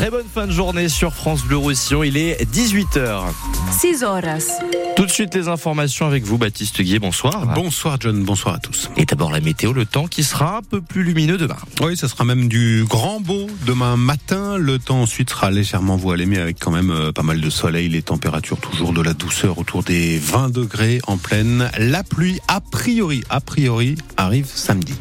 Très bonne fin de journée sur France Bleu Roussillon. Il est 18h. 6 horas. Tout de suite les informations avec vous, Baptiste Guillet. Bonsoir. Bonsoir John, bonsoir à tous. Et d'abord la météo, le temps qui sera un peu plus lumineux demain. Oui, ça sera même du grand beau demain matin. Le temps ensuite sera légèrement voilé, mais avec quand même euh, pas mal de soleil. Les températures toujours de la douceur autour des 20 degrés en pleine. La pluie, a priori, a priori, arrive samedi.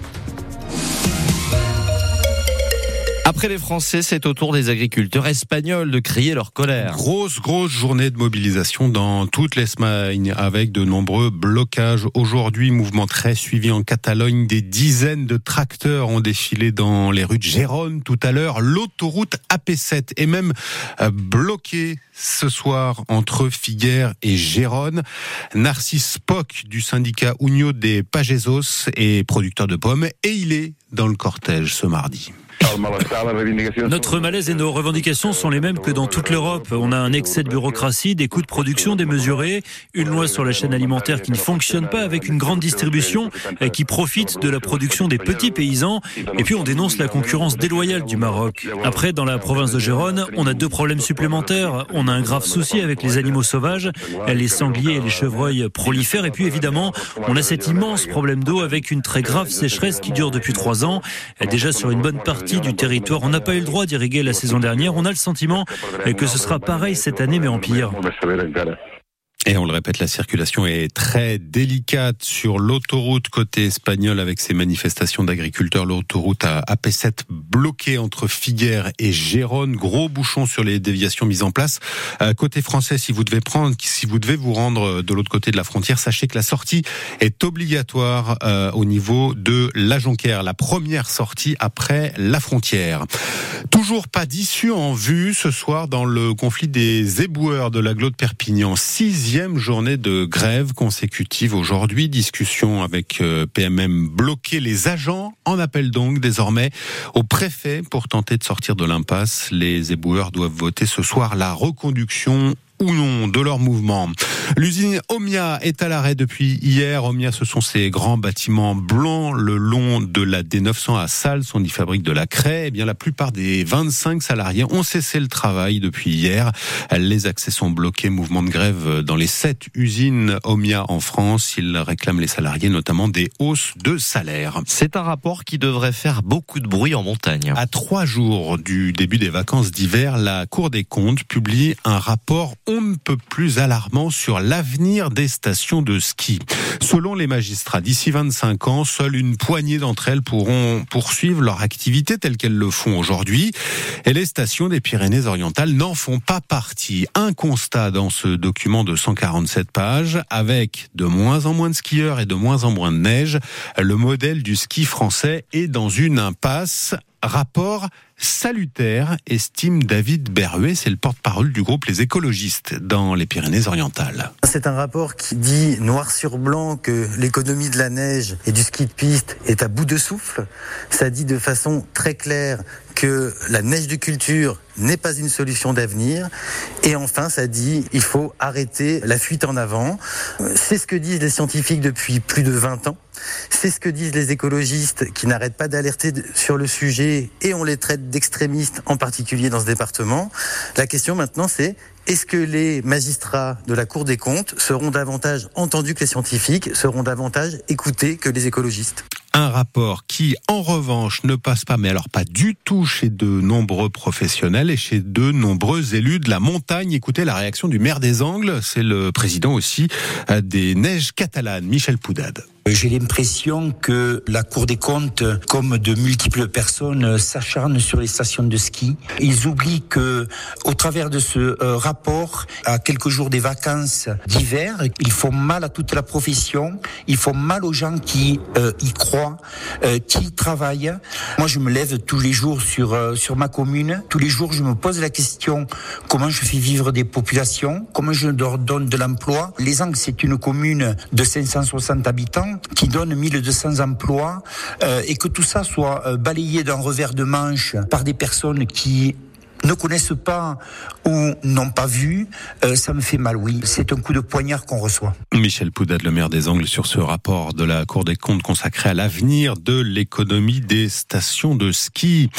Après les Français, c'est au tour des agriculteurs espagnols de crier leur colère. Grosse, grosse journée de mobilisation dans toute l'Espagne avec de nombreux blocages. Aujourd'hui, mouvement très suivi en Catalogne. Des dizaines de tracteurs ont défilé dans les rues de Gérone tout à l'heure. L'autoroute AP7 est même euh, bloquée ce soir entre Figueres et Gérone. Narcisse Poc du syndicat Unio des Pagesos est producteur de pommes et il est dans le cortège ce mardi. Notre malaise et nos revendications sont les mêmes que dans toute l'Europe. On a un excès de bureaucratie, des coûts de production démesurés, une loi sur la chaîne alimentaire qui ne fonctionne pas avec une grande distribution qui profite de la production des petits paysans. Et puis on dénonce la concurrence déloyale du Maroc. Après, dans la province de Gérone, on a deux problèmes supplémentaires. On a un grave souci avec les animaux sauvages, les sangliers et les chevreuils prolifèrent. Et puis évidemment, on a cet immense problème d'eau avec une très grave sécheresse qui dure depuis trois ans. Déjà sur une bonne partie du territoire. On n'a pas eu le droit d'irriguer la saison dernière. On a le sentiment que ce sera pareil cette année, mais en pire. Et on le répète, la circulation est très délicate sur l'autoroute côté espagnol avec ces manifestations d'agriculteurs. L'autoroute à AP7 bloquée entre Figueres et Gérone. Gros bouchon sur les déviations mises en place. Euh, côté français, si vous devez prendre, si vous devez vous rendre de l'autre côté de la frontière, sachez que la sortie est obligatoire euh, au niveau de la Jonquière. La première sortie après la frontière. Toujours pas d'issue en vue ce soir dans le conflit des éboueurs de la de Perpignan. Sixième journée de grève consécutive aujourd'hui. Discussion avec euh, PMM bloquer les agents. En appel donc désormais au préfet pour tenter de sortir de l'impasse. Les éboueurs doivent voter ce soir la reconduction ou non de leur mouvement. L'usine Omia est à l'arrêt depuis hier. Omia, ce sont ces grands bâtiments blancs le long de la D900 à Salles. On y fabrique de la craie. Eh bien, la plupart des 25 salariés ont cessé le travail depuis hier. Les accès sont bloqués. Mouvement de grève dans les sept usines Omia en France. Ils réclament les salariés notamment des hausses de salaire. C'est un rapport qui devrait faire beaucoup de bruit en montagne. À trois jours du début des vacances d'hiver, la Cour des comptes publie un rapport on ne peut plus alarmant sur l'avenir des stations de ski. Selon les magistrats, d'ici 25 ans, seule une poignée d'entre elles pourront poursuivre leur activité telle qu'elles le font aujourd'hui. Et les stations des Pyrénées-Orientales n'en font pas partie. Un constat dans ce document de 147 pages, avec de moins en moins de skieurs et de moins en moins de neige, le modèle du ski français est dans une impasse. Rapport salutaire, estime David Berruet, c'est le porte-parole du groupe Les écologistes dans les Pyrénées-Orientales. C'est un rapport qui dit noir sur blanc que l'économie de la neige et du ski de piste est à bout de souffle. Ça dit de façon très claire que la neige de culture n'est pas une solution d'avenir. Et enfin, ça dit il faut arrêter la fuite en avant. C'est ce que disent les scientifiques depuis plus de 20 ans. C'est ce que disent les écologistes qui n'arrêtent pas d'alerter sur le sujet et on les traite d'extrémistes, en particulier dans ce département. La question maintenant, c'est est-ce que les magistrats de la Cour des comptes seront davantage entendus que les scientifiques, seront davantage écoutés que les écologistes? Un rapport qui, en revanche, ne passe pas, mais alors pas du tout chez de nombreux professionnels et chez de nombreux élus de la montagne. Écoutez la réaction du maire des Angles, c'est le président aussi euh, des neiges catalanes, Michel Poudade. J'ai l'impression que la Cour des comptes, comme de multiples personnes, s'acharnent sur les stations de ski. Ils oublient que, au travers de ce euh, rapport, à quelques jours des vacances d'hiver, ils font mal à toute la profession, ils font mal aux gens qui euh, y croient, euh, qui y travaillent. Moi, je me lève tous les jours sur sur ma commune. Tous les jours, je me pose la question comment je fais vivre des populations, comment je leur donne de l'emploi? Les Angles, c'est une commune de 560 habitants qui donne 1200 emplois euh, et que tout ça soit euh, balayé d'un revers de manche par des personnes qui ne connaissent pas ou n'ont pas vu, euh, ça me fait mal, oui. C'est un coup de poignard qu'on reçoit. Michel Poudade, le maire des Angles, sur ce rapport de la Cour des comptes consacré à l'avenir de l'économie des stations de ski.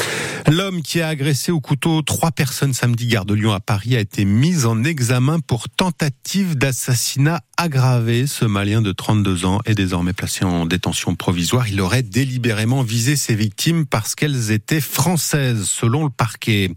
L'homme qui a agressé au couteau trois personnes samedi gare de Lyon à Paris a été mis en examen pour tentative d'assassinat aggravé. Ce Malien de 32 ans est désormais placé en détention provisoire. Il aurait délibérément visé ses victimes parce qu'elles étaient françaises, selon le parquet.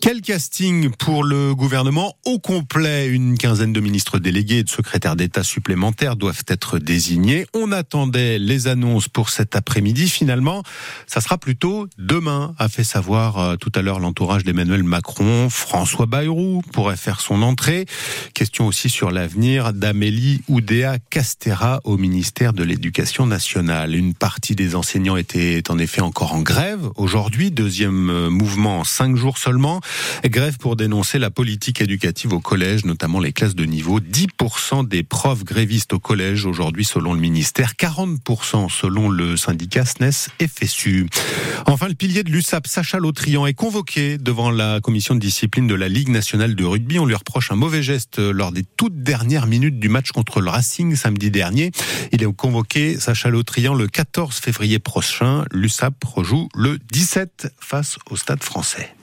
Quel casting pour le gouvernement au complet? Une quinzaine de ministres délégués et de secrétaires d'État supplémentaires doivent être désignés. On attendait les annonces pour cet après-midi. Finalement, ça sera plutôt demain, a fait savoir euh, tout à l'heure l'entourage d'Emmanuel Macron. François Bayrou pourrait faire son entrée. Question aussi sur l'avenir d'Amélie Oudéa Castera au ministère de l'Éducation nationale. Une partie des enseignants était en effet encore en grève aujourd'hui, deuxième euh, mouvement en cinq jours seulement. Grève pour dénoncer la politique éducative au collège, notamment les classes de niveau. 10% des profs grévistes au collège aujourd'hui selon le ministère, 40% selon le syndicat SNES FSU. Enfin, le pilier de l'USAP, Sacha Lautrian, est convoqué devant la commission de discipline de la Ligue nationale de rugby. On lui reproche un mauvais geste lors des toutes dernières minutes du match contre le Racing samedi dernier. Il est convoqué, Sacha Lautrian, le 14 février prochain. L'USAP rejoue le 17 face au Stade français.